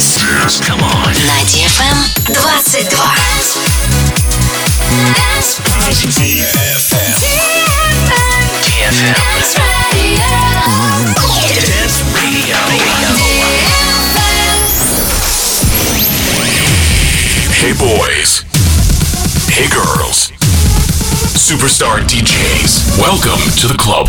Dance. Dance. Come on. На DFM 22. DFM. DFM. Dance Radio. Dance Radio. Hey boys. Hey girls. Superstar DJs. Welcome to the club.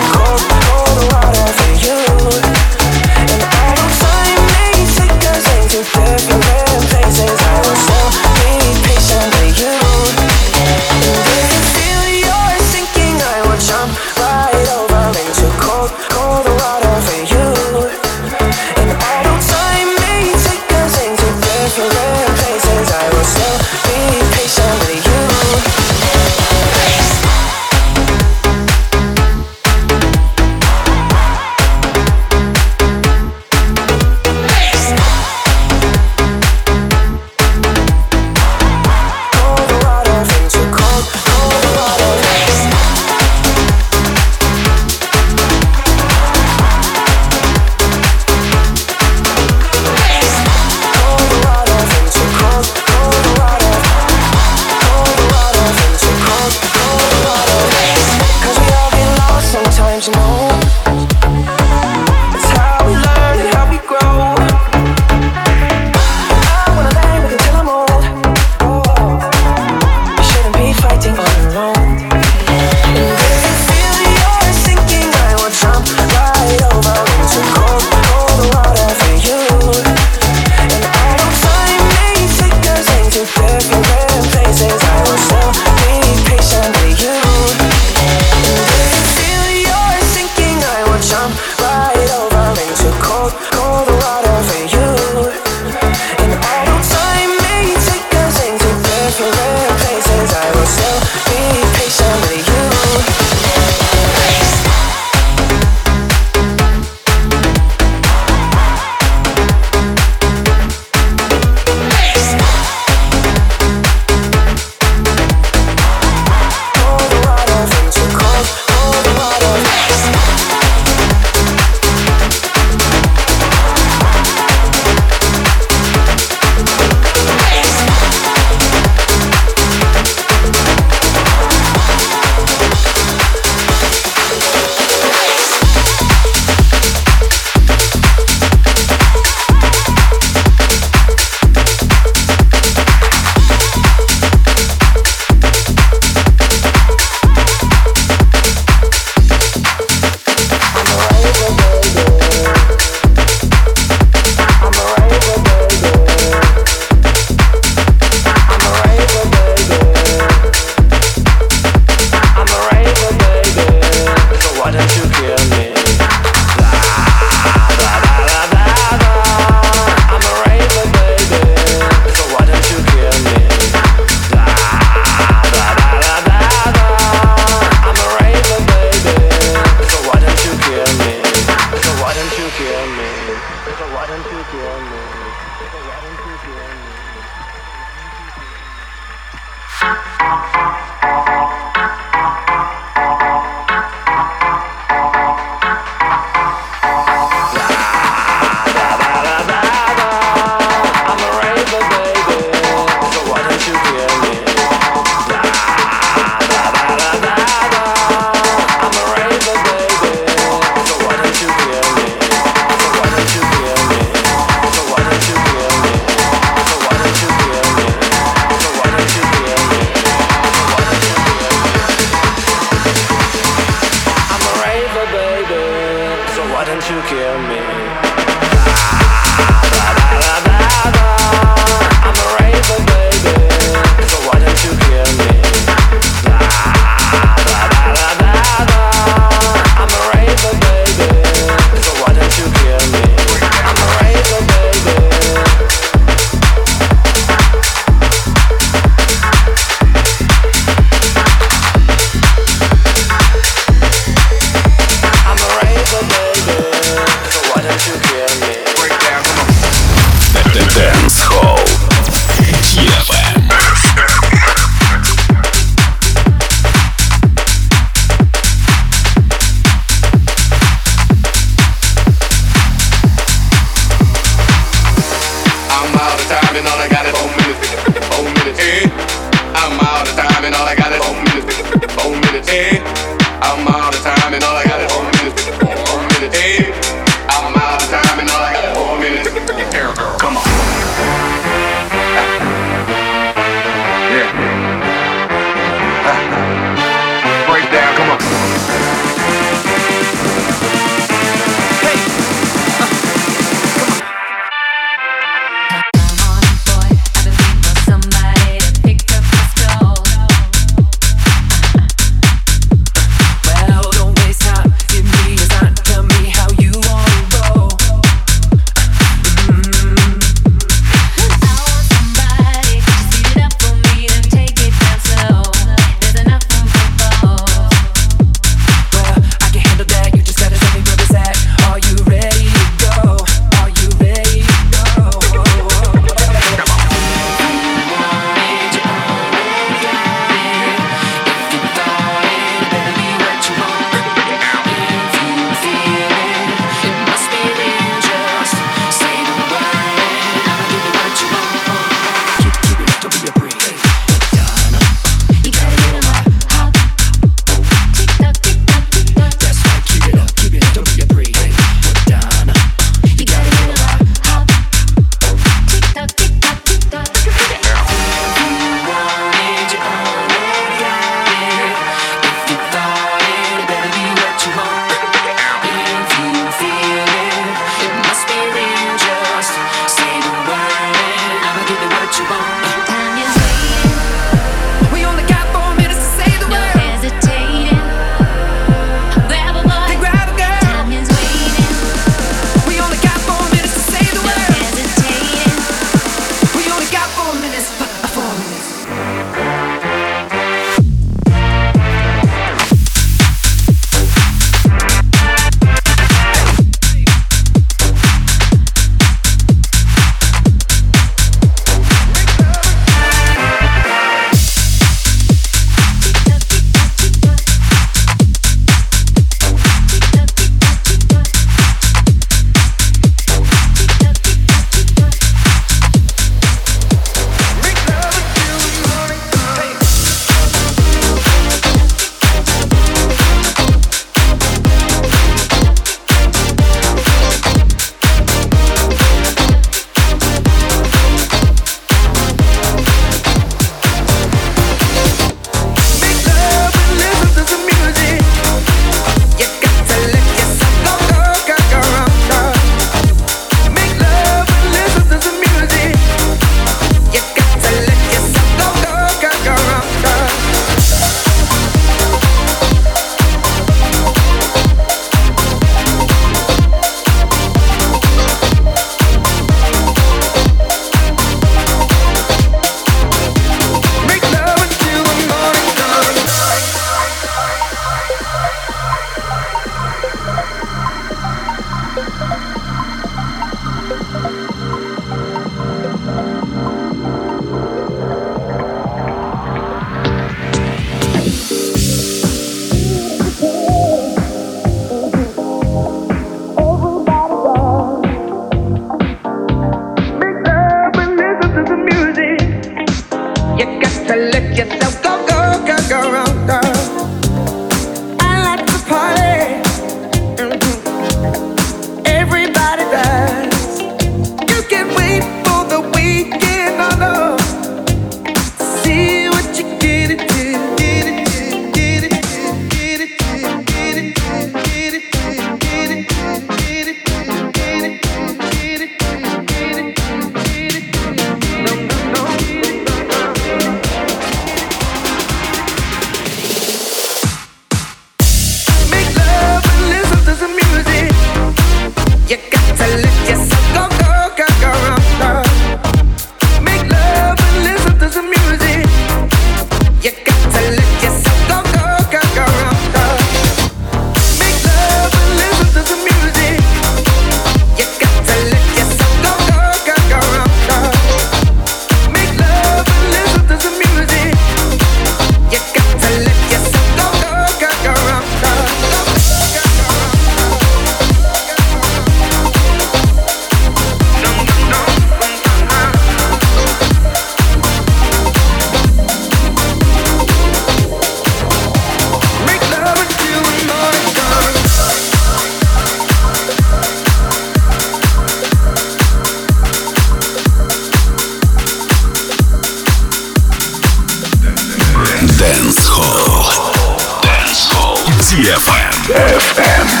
FM.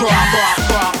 Drop, drop, drop,